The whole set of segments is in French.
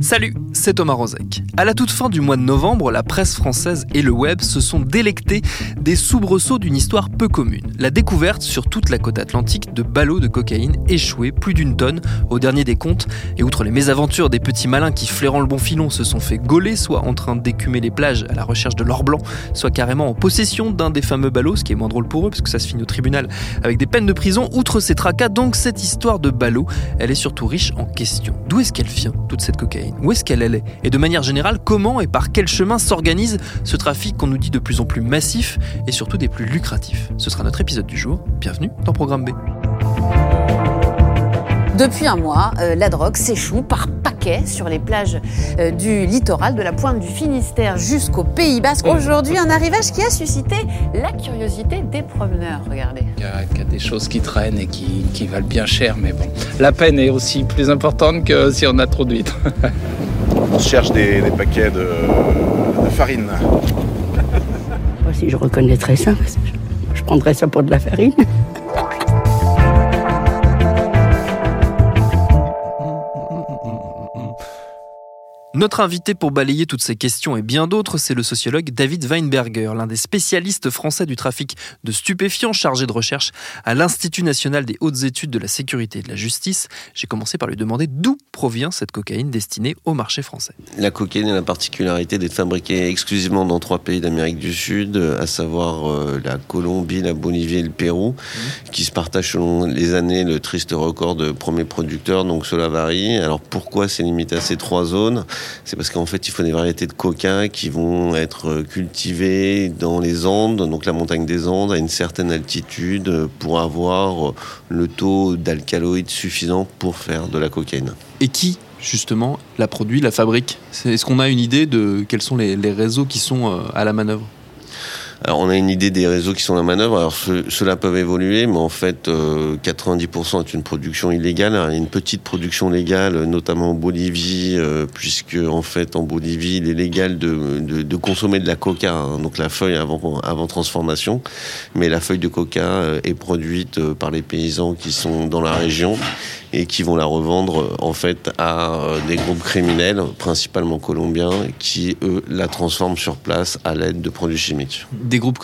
Salut, c'est Thomas Rozek. À la toute fin du mois de novembre, la presse française et le web se sont délectés des soubresauts d'une histoire peu commune. La découverte sur toute la côte atlantique de ballots de cocaïne échoués, plus d'une tonne au dernier des comptes. Et outre les mésaventures des petits malins qui, flairant le bon filon, se sont fait gauler, soit en train d'écumer les plages à la recherche de l'or blanc, soit carrément en possession d'un des fameux ballots, ce qui est moins drôle pour eux parce que ça se finit au tribunal avec des peines de prison. Outre ces tracas, donc cette histoire de ballots, elle est surtout riche en questions. D'où est-ce qu'elle vient, toute cette cocaïne? Où est-ce qu'elle allait Et de manière générale, comment et par quel chemin s'organise ce trafic qu'on nous dit de plus en plus massif et surtout des plus lucratifs? Ce sera notre épisode du jour. Bienvenue dans Programme B. Depuis un mois, euh, la drogue s'échoue par paquets sur les plages euh, du littoral, de la pointe du Finistère jusqu'au Pays Basque. Aujourd'hui, un arrivage qui a suscité la curiosité des promeneurs. Regardez. Il y, a, il y a des choses qui traînent et qui, qui valent bien cher, mais bon, la peine est aussi plus importante que si on a trop d'huîtres. On cherche des, des paquets de, de farine. Moi, si je reconnaîtrais ça, je, je prendrais ça pour de la farine. Notre invité pour balayer toutes ces questions et bien d'autres, c'est le sociologue David Weinberger, l'un des spécialistes français du trafic de stupéfiants chargé de recherche à l'Institut national des hautes études de la sécurité et de la justice. J'ai commencé par lui demander d'où provient cette cocaïne destinée au marché français. La cocaïne a la particularité d'être fabriquée exclusivement dans trois pays d'Amérique du Sud, à savoir euh, la Colombie, la Bolivie et le Pérou, qui se partagent selon les années le triste record de premier producteur, donc cela varie. Alors pourquoi c'est limité à ces trois zones? C'est parce qu'en fait, il faut des variétés de coca qui vont être cultivées dans les Andes, donc la montagne des Andes, à une certaine altitude, pour avoir le taux d'alcaloïdes suffisant pour faire de la cocaïne. Et qui justement la produit, la fabrique? Est-ce qu'on a une idée de quels sont les, réseaux qui sont euh, à la manœuvre? Alors, on a une idée des réseaux qui sont à la manœuvre. Alors, ce- ceux-là peuvent évoluer, mais en fait, euh, 90% est une production illégale. Alors, une petite production légale, notamment en Bolivie, euh, puisque en fait, en Bolivie, il est légal de, de, de consommer de la coca, hein, donc la feuille avant, avant transformation. Mais la feuille de coca euh, est produite euh, par les paysans qui sont dans la région et qui vont la revendre euh, en fait à euh, des groupes criminels, principalement colombiens, qui eux la transforment sur place à l'aide de produits chimiques. Des groupes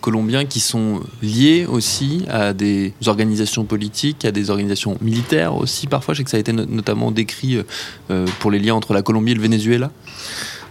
colombiens qui sont liés aussi à des organisations politiques, à des organisations militaires aussi parfois. Je sais que ça a été no- notamment décrit euh, pour les liens entre la Colombie et le Venezuela.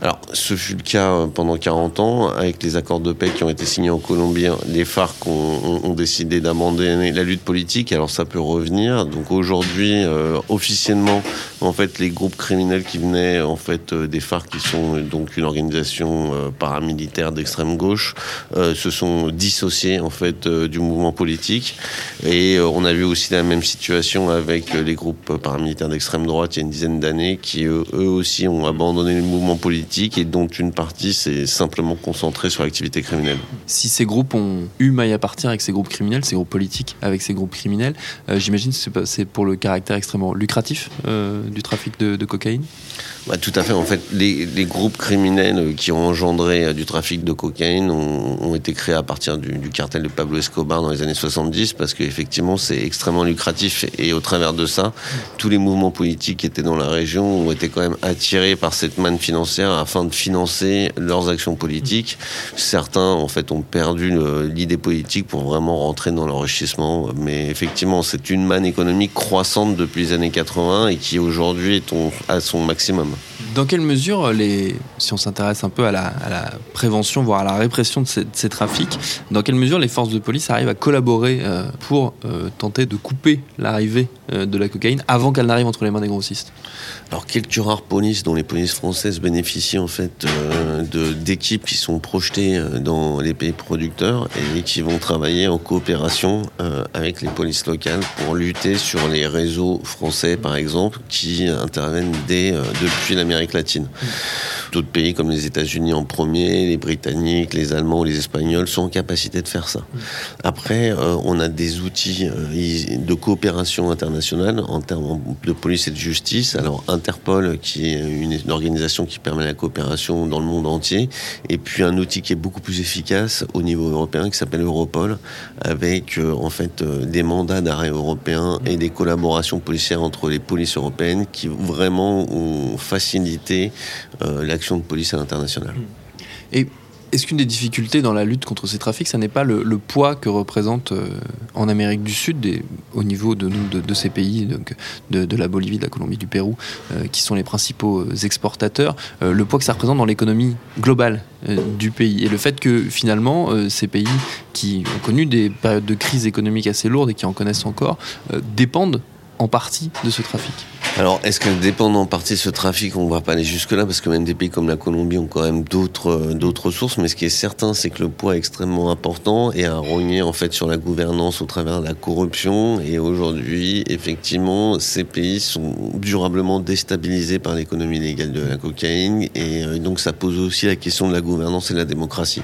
Alors, ce fut le cas euh, pendant 40 ans, avec les accords de paix qui ont été signés en Colombie. Les FARC ont, décidé d'abandonner la lutte politique, alors ça peut revenir. Donc aujourd'hui, euh, officiellement, en fait, les groupes criminels qui venaient en fait euh, des FARC, qui sont euh, donc une organisation euh, paramilitaire d'extrême gauche, se sont dissociés en fait du mouvement politique. Et on a vu aussi la même situation avec les groupes paramilitaires d'extrême droite il y a une dizaine d'années, qui eux, aussi ont abandonné le mouvement politique et dont une partie s'est simplement concentrée sur l'activité criminelle. Si ces groupes ont eu maille à partir avec ces groupes criminels, ces groupes politiques avec ces groupes criminels, j'imagine que c'est pour le caractère extrêmement lucratif du trafic de, cocaïne? Bah, tout à fait. En fait, les, groupes criminels qui ont engendré euh, du trafic de cocaïne ont, été créés à partir du, du cartel de Pablo Escobar dans les années 70 parce qu'effectivement, c'est extrêmement lucratif. Et au travers de ça, tous les mouvements politiques qui étaient dans la région ont été quand même attirés par cette manne financière afin de financer leurs actions politiques. Certains, en fait, ont perdu l'idée politique pour vraiment rentrer dans l'enrichissement. Mais effectivement, c'est une manne économique croissante depuis les années 80 et qui aujourd'hui est à son maximum. Mama. Dans quelle mesure, les, si on s'intéresse un peu à la, prévention, voire à la répression de ces, trafics, dans quelle mesure les forces de police arrivent à collaborer euh, pour euh, tenter de couper l'arrivée euh, de la cocaïne avant qu'elle n'arrive entre les mains des grossistes? Alors quelques rares polices dont les polices françaises bénéficient en fait d'équipes qui sont projetées dans les pays producteurs et qui vont travailler en coopération avec les polices locales pour lutter sur les réseaux français par exemple qui interviennent dès depuis l'Amérique latine. D'autres pays comme les États-Unis en premier, les Britanniques, les Allemands ou les Espagnols sont en capacité de faire ça. Après, euh, on a des outils euh, de coopération internationale en termes de police et de justice. Alors Interpol, qui est une, organisation qui permet la coopération dans le monde entier, et puis un outil qui est beaucoup plus efficace au niveau européen qui s'appelle Europol, avec euh, en fait des mandats d'arrêt européens et des collaborations policières entre les polices européennes qui vraiment ont l'action de police à l'international. Et est-ce qu'une des difficultés dans la lutte contre ces trafics, ça n'est pas le, poids que représente euh, en Amérique du Sud, au niveau de, ces pays, donc de, la Bolivie, de la Colombie, du Pérou, euh, qui sont les principaux exportateurs, euh, le poids que ça représente dans l'économie globale du pays et le fait que finalement ces pays qui ont connu des périodes de crise économique assez lourdes et qui en connaissent encore dépendent en partie de ce trafic? Alors, est-ce qu'elle dépend en partie de ce trafic On ne va pas aller jusque-là, parce que même des pays comme la Colombie ont quand même d'autres d'autres sources. Mais ce qui est certain, c'est que le poids est extrêmement important et a rogné en fait sur la gouvernance au travers de la corruption. Et aujourd'hui, effectivement, ces pays sont durablement déstabilisés par l'économie légale de la cocaïne. Et donc, ça pose aussi la question de la gouvernance et de la démocratie.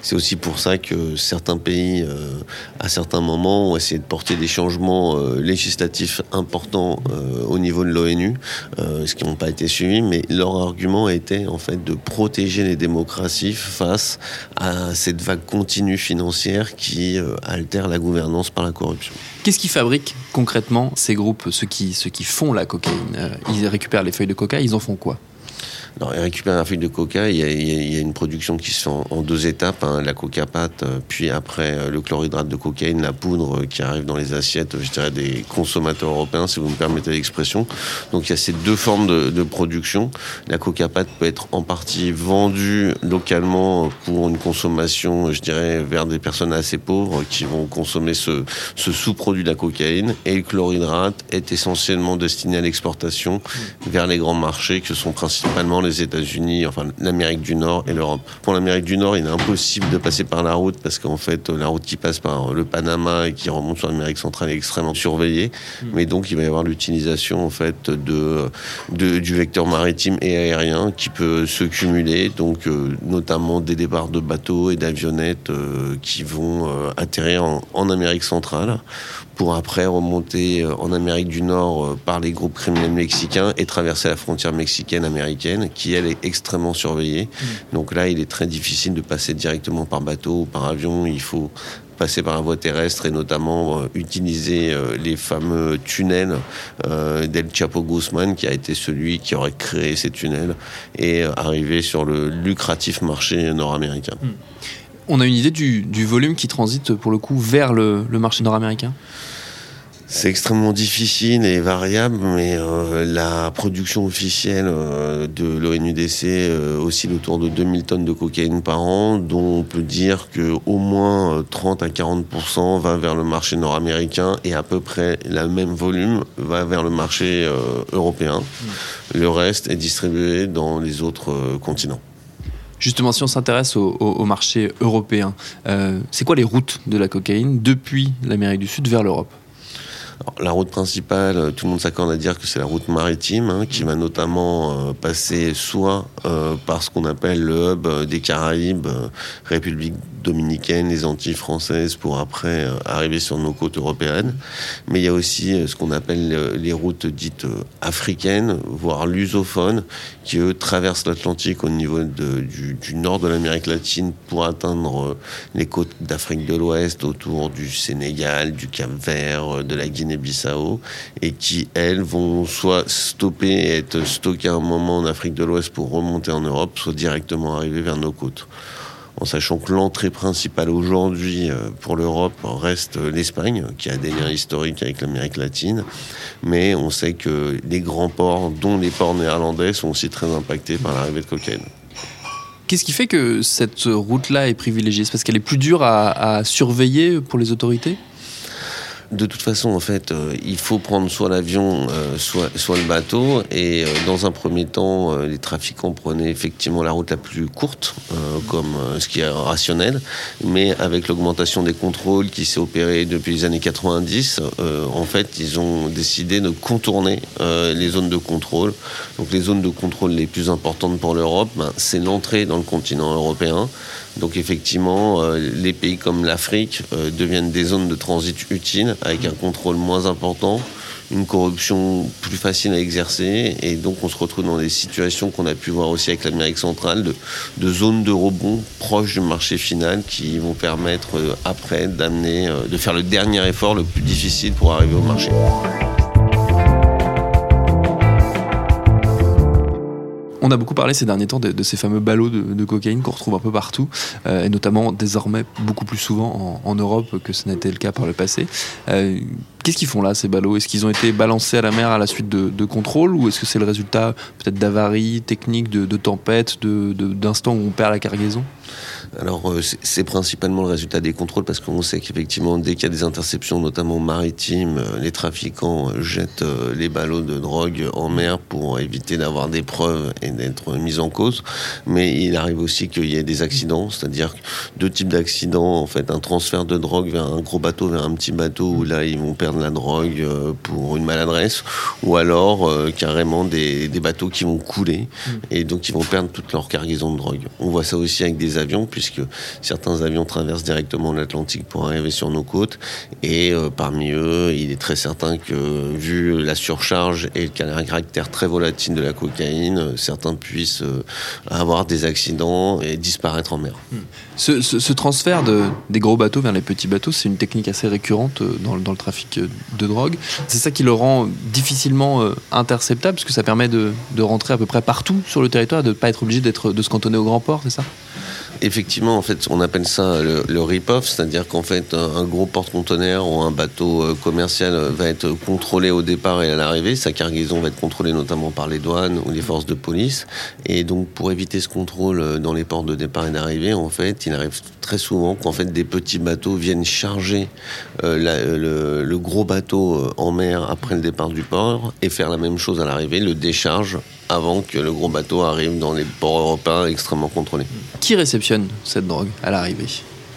C'est aussi pour ça que certains pays, euh, à certains moments, ont essayé de porter des changements euh, législatifs importants euh, au niveau de l'ONU, euh, ce qui n'ont pas été suivis, mais leur argument était en fait de protéger les démocraties face à cette vague continue financière qui euh, altère la gouvernance par la corruption. Qu'est-ce qui fabrique concrètement ces groupes, ceux qui, ceux qui font la cocaïne? Euh, Ils récupèrent les feuilles de coca, ils en font quoi? Alors, il récupère la feuille de coca. Il y, a, il y a, une production qui se fait en, en deux étapes hein, la coca pâte, puis après le chlorhydrate de cocaïne, la poudre qui arrive dans les assiettes, je dirais, des consommateurs européens, si vous me permettez l'expression. Donc, il y a ces deux formes de, de production. La coca pâte peut être en partie vendue localement pour une consommation, je dirais, vers des personnes assez pauvres qui vont consommer ce, ce sous-produit de la cocaïne. Et le chlorhydrate est essentiellement destiné à l'exportation vers les grands marchés, que sont principalement les États-Unis, enfin l'Amérique du Nord et l'Europe. Pour l'Amérique du Nord, il est impossible de passer par la route parce qu'en fait, la route qui passe par le Panama et qui remonte sur l'Amérique centrale est extrêmement surveillée. Mmh. Mais donc, il va y avoir l'utilisation en fait de, de, du vecteur maritime et aérien qui peut se cumuler, donc euh, notamment des départs de bateaux et d'avionnettes euh, qui vont euh, atterrir en, en Amérique centrale pour après remonter en Amérique du Nord par les groupes criminels mexicains et traverser la frontière mexicaine américaine qui elle est extrêmement surveillée. Mmh. Donc là, il est très difficile de passer directement par bateau ou par avion. Il faut passer par la voie terrestre et notamment euh, utiliser euh, les fameux tunnels euh, d'El Chapo Guzman qui a été celui qui aurait créé ces tunnels et arriver sur le lucratif marché nord-américain. Mmh. On a une idée du, du, volume qui transite pour le coup vers le, le marché nord-américain? C'est extrêmement difficile et variable, mais euh, la production officielle euh, de l'ONUDC euh, oscille autour de 2000 tonnes de cocaïne par an, dont on peut dire que au moins 30 à 40% va vers le marché nord-américain et à peu près le même volume va vers le marché européen. Mmh. Le reste est distribué dans les autres continents. Justement, si on s'intéresse au, au, au, marché européen, c'est quoi les routes de la cocaïne depuis l'Amérique du Sud vers l'Europe? La route principale, tout le monde s'accorde à dire que c'est la route maritime, hein, qui va notamment euh, passer soit euh, par ce qu'on appelle le hub des Caraïbes, euh, République dominicaine, les Antilles françaises, pour après euh, arriver sur nos côtes européennes. Mais il y a aussi ce qu'on appelle les routes dites africaines, voire lusophones, qui eux traversent l'Atlantique au niveau du, nord de l'Amérique latine pour atteindre les côtes d'Afrique de l'Ouest, autour du Sénégal, du Cap-Vert, de la Guinée Guinée-Bissau et qui, elles, vont soit stopper et être stockées un moment en Afrique de l'Ouest pour remonter en Europe, soit directement arriver vers nos côtes. en sachant que l'entrée principale aujourd'hui euh, pour l'Europe reste l'Espagne, qui a des liens historiques avec l'Amérique latine, mais on sait que les grands ports, dont les ports néerlandais, sont aussi très impactés par l'arrivée de cocaïne. Qu'est-ce qui fait que cette route-là est privilégiée? C'est parce qu'elle est plus dure à, à surveiller pour les autorités? De toute façon, en fait, euh, il faut prendre soit l'avion, euh, soit, soit le bateau. Et euh, dans un premier temps, les trafiquants prenaient effectivement la route la plus courte, comme ce qui est rationnel. Mais avec l'augmentation des contrôles qui s'est opérée depuis les années 90, en fait, ils ont décidé de contourner les zones de contrôle. Donc les zones de contrôle les plus importantes pour l'Europe, ben, c'est l'entrée dans le continent européen. Donc effectivement, les pays comme l'Afrique deviennent des zones de transit utiles avec un contrôle moins important, une corruption plus facile à exercer et donc on se retrouve dans des situations qu'on a pu voir aussi avec l'Amérique centrale de, zones de rebond proches du marché final qui vont permettre euh, après d'amener, de faire le dernier effort le plus difficile pour arriver au marché. On a beaucoup parlé ces derniers temps de, ces fameux ballots de, cocaïne qu'on retrouve un peu partout, euh, et notamment désormais beaucoup plus souvent en, Europe que ce n'était le cas par le passé. Euh, qu'est-ce qu'ils font là, ces ballots? Est-ce qu'ils ont été balancés à la mer à la suite de, de contrôles ou est-ce que c'est le résultat peut-être d'avaries techniques, de, de tempêtes, d'instants où on perd la cargaison? Alors euh, c'est principalement le résultat des contrôles parce qu'on sait qu'effectivement dès qu'il y a des interceptions, notamment maritimes, euh, les trafiquants euh, jettent les ballots de drogue en mer pour éviter d'avoir des preuves et d'être mis en cause. Mais il arrive aussi qu'il y ait des accidents, c'est-à-dire deux types d'accidents. En fait, un transfert de drogue vers un gros bateau, vers un petit bateau où là ils vont perdre la drogue pour une maladresse, ou alors carrément des, des, bateaux qui vont couler mm. et donc ils vont perdre toute leur cargaison de drogue. On voit ça aussi avec des avions puisque certains avions traversent directement l'Atlantique pour arriver sur nos côtes. Et euh, parmi eux, il est très certain que, vu la surcharge et le caractère très volatile de la cocaïne, certains puissent euh, avoir des accidents et disparaître en mer. Hmm. Ce, transfert de, des gros bateaux vers les petits bateaux, c'est une technique assez récurrente euh, dans, le trafic de drogue. C'est ça qui le rend difficilement interceptable, parce que ça permet de, de rentrer à peu près partout sur le territoire, de ne pas être obligé d'être, de se cantonner au grand port, c'est ça? Effectivement, on appelle ça le, rip-off, c'est-à-dire qu'en fait, un, gros porte-conteneur ou un bateau euh, commercial euh, va être contrôlé au départ et à l'arrivée. Sa cargaison va être contrôlée notamment par les douanes ou les forces de police. Et donc, pour éviter ce contrôle euh, dans les ports de départ et d'arrivée, en fait, il arrive très souvent qu'en fait des petits bateaux viennent charger le, gros bateau en mer après le départ du port et faire la même chose à l'arrivée, le décharge avant que le gros bateau arrive dans les ports européens extrêmement contrôlés. Qui réceptionne cette drogue à l'arrivée?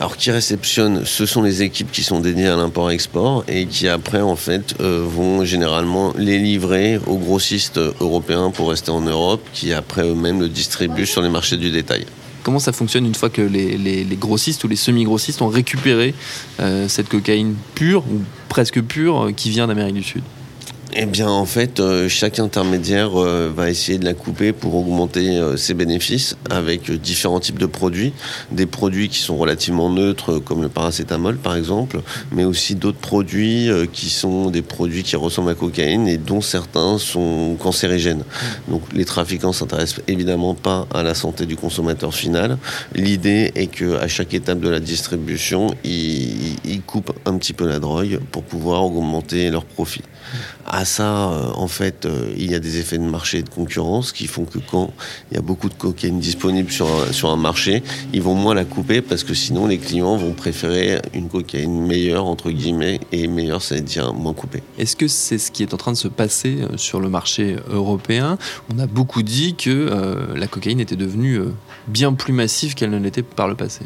Alors qui réceptionne, ce sont les équipes qui sont dédiées à l'import-export et qui après en fait euh, vont généralement les livrer aux grossistes européens pour rester en Europe, qui après eux-mêmes le distribuent sur les marchés du détail. Comment ça fonctionne une fois que les, grossistes ou les semi-grossistes ont récupéré euh, cette cocaïne pure ou presque pure euh, qui vient d'Amérique du Sud? Eh bien, en fait, euh, chaque intermédiaire euh, va essayer de la couper pour augmenter euh, ses bénéfices avec différents types de produits. Des produits qui sont relativement neutres, comme le paracétamol, par exemple, mais aussi d'autres produits qui sont des produits qui ressemblent à cocaïne et dont certains sont cancérigènes. Donc, les trafiquants s'intéressent évidemment pas à la santé du consommateur final. L'idée est qu'à chaque étape de la distribution, ils coupent un petit peu la drogue pour pouvoir augmenter leurs profits. À ça, euh, en fait, euh, il y a des effets de marché et de concurrence qui font que quand il y a beaucoup de cocaïne disponible sur un, sur un marché, ils vont moins la couper parce que sinon les clients vont préférer une cocaïne meilleure, entre guillemets, et meilleure, c'est-à-dire moins coupée. Est-ce que c'est ce qui est en train de se passer euh, sur le marché européen? On a beaucoup dit que la cocaïne était devenue bien plus massive qu'elle ne l'était par le passé.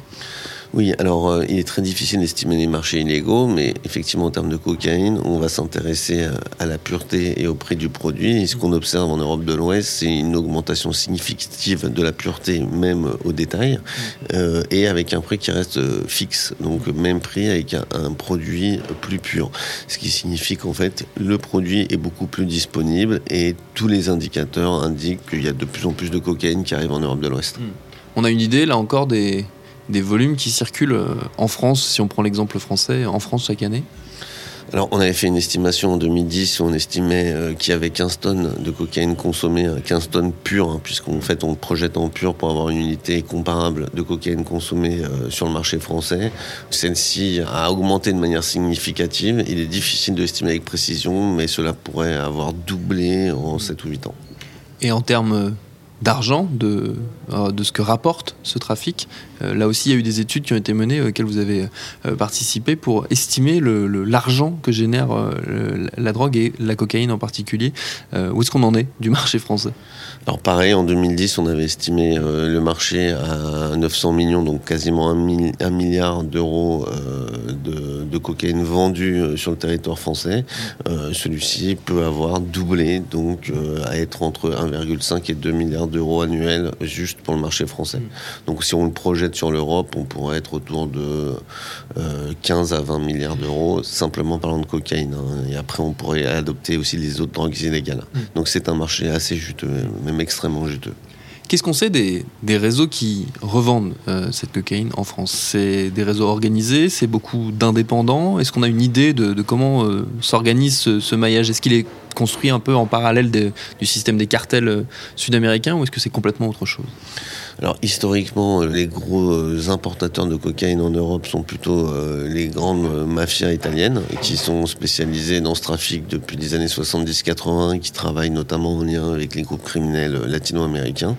Oui, alors euh, il est très difficile d'estimer les marchés illégaux, mais effectivement en termes de cocaïne, on va s'intéresser euh, à la pureté et au prix du produit. Et ce qu'on observe en Europe de l'Ouest, c'est une augmentation significative de la pureté, même au détail, euh, et avec un prix qui reste fixe, donc même prix avec un, un produit plus pur. Ce qui signifie qu'en fait, le produit est beaucoup plus disponible et tous les indicateurs indiquent qu'il y a de plus en plus de cocaïne qui arrive en Europe de l'Ouest. On a une idée là encore des, des volumes qui circulent euh, en France, si on prend l'exemple français, en France chaque année Alors, on avait fait une estimation en 2010 où on estimait euh, qu'il y avait 15 tonnes de cocaïne consommée, 15 euh, tonnes pures, hein, puisqu'en fait, on projette en pur pour avoir une unité comparable de cocaïne consommée euh, sur le marché français. Celle-ci a augmenté de manière significative. Il est difficile de estimer avec précision, mais cela pourrait avoir doublé en 7 ou 8 ans. Et en termes d'argent, de, euh, de ce que rapporte ce trafic. Euh, là aussi, il y a eu des études qui ont été menées auxquelles vous avez euh, participé pour estimer l'argent le, que génère la drogue et la cocaïne en particulier. où est-ce qu'on en est du marché français? Alors pareil, en 2010, on avait estimé le marché à 900 millions, donc quasiment un, milliard d'euros de, de, cocaïne vendue sur le territoire français. Celui-ci peut avoir doublé, donc à être entre 1,5 et 2 milliards d'euros annuels juste pour le marché français. Mm. Donc si on le projette sur l'Europe, on pourrait être autour de 15 euh, à 20 milliards d'euros, simplement parlant de cocaïne. Hein. Et après, on pourrait adopter aussi les autres drogues illégales. Mm. Donc c'est un marché assez juteux, même extrêmement juteux. Qu'est-ce qu'on sait des, réseaux qui revendent euh, cette cocaïne en France? C'est des réseaux organisés, c'est beaucoup d'indépendants? Est-ce qu'on a une idée de, comment euh, s'organise ce, maillage? Est-ce qu'il est construit un peu en parallèle du système des cartels sud-américains ou est-ce que c'est complètement autre chose? Alors historiquement, les gros importateurs de cocaïne en Europe sont plutôt les grandes mafias italiennes qui sont spécialisées dans ce trafic depuis les années 70-80, qui travaillent notamment en lien avec les groupes criminels latino-américains.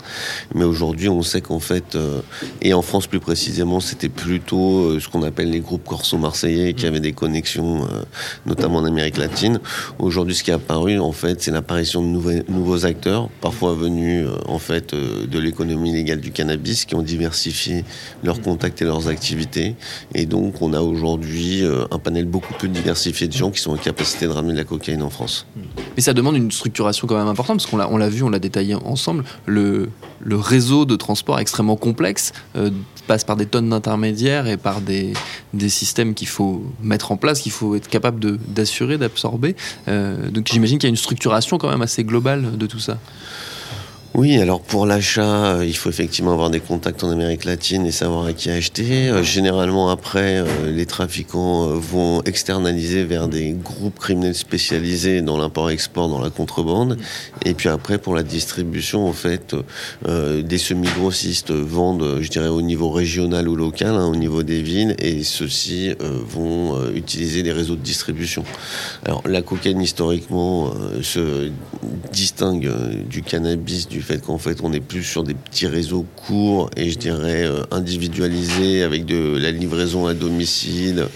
Mais aujourd'hui, on sait qu'en fait, euh, et en France plus précisément, c'était plutôt euh, ce qu'on appelle les groupes corso-marseillais qui avaient des connexions, euh, notamment en Amérique latine. Aujourd'hui, ce qui est apparu, en fait, c'est l'apparition de nouveaux acteurs, parfois venus en fait de l'économie légale du cannabis, qui ont diversifié leurs mm. contacts et leurs activités. Et donc, on a aujourd'hui un panel beaucoup plus diversifié de gens qui sont en capacité de ramener de la cocaïne en France. Mm. Mais ça demande une structuration quand même importante, parce qu'on l'a, on l'a vu, on l'a détaillé ensemble. Le, le réseau de transport extrêmement complexe euh, passe par des tonnes d'intermédiaires et par des, des systèmes qu'il faut mettre en place, qu'il faut être capable d'assurer, d'absorber. Euh, donc j'imagine qu'il y a une structuration quand même assez globale de tout ça. Oui, alors pour l'achat, euh, il faut effectivement avoir des contacts en Amérique latine et savoir à qui acheter. Euh, généralement, après, euh, les trafiquants vont externaliser vers des groupes criminels spécialisés dans l'import-export, dans la contrebande. Et puis après, pour la distribution, en fait, des semi-grossistes vendent, je dirais, au niveau régional ou local, hein, au niveau des villes, et ceux-ci vont utiliser des réseaux de distribution. Alors, la cocaïne, historiquement, se distingue du cannabis, du fait qu'en fait on est plus sur des petits réseaux courts et je dirais euh, individualisés avec de la livraison à domicile.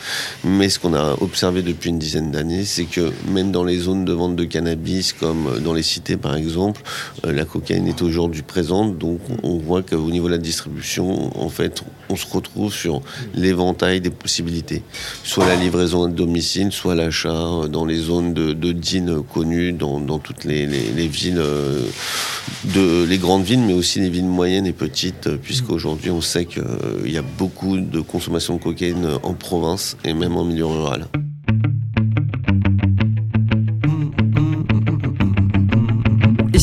Mais ce qu'on a observé depuis une dizaine d'années, c'est que même dans les zones de vente de cannabis, comme dans les cités par exemple, euh, la cocaïne est aujourd'hui présente. Donc on voit qu'au niveau de la distribution, en fait, on se retrouve sur l'éventail des possibilités. Soit la livraison à domicile, soit l'achat dans les zones de, de connues dans, toutes les, villes euh, de les grandes villes, mais aussi les villes moyennes et petites, euh, puisqu'aujourd'hui on sait qu'il euh, y a beaucoup de consommation de cocaïne en province et même en milieu rural.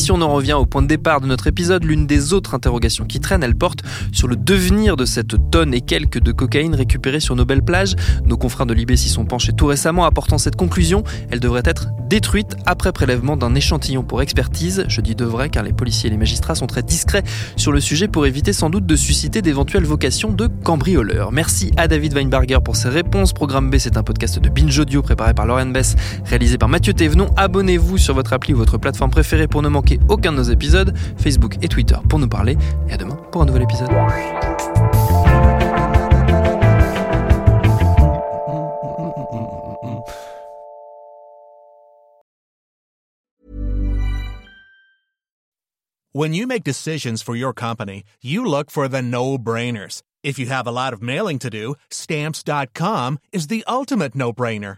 Si on en revient au point de départ de notre épisode, l'une des autres interrogations qui traîne, elle porte sur le devenir de cette tonne et quelques de cocaïne récupérée sur nos belles plages. Nos confrères de Libé s'y sont penchés tout récemment, apportant cette conclusion. Elle devrait être détruite après prélèvement d'un échantillon pour expertise. Je dis devrait car les policiers et les magistrats sont très discrets sur le sujet pour éviter sans doute de susciter d'éventuelles vocations de cambrioleurs. Merci à David Weinberger pour ses réponses. Programme B, c'est un podcast de Binge Audio préparé par Lauren Bess, réalisé par Mathieu Thévenon. Abonnez-vous sur votre appli ou votre plateforme préférée pour ne aucun de nos épisodes, Facebook et Twitter pour nous parler. Et à demain pour un nouvel épisode. When you make decisions for your company, you look for the no-brainers. If you have a lot of mailing to do, stamps.com is the ultimate no-brainer.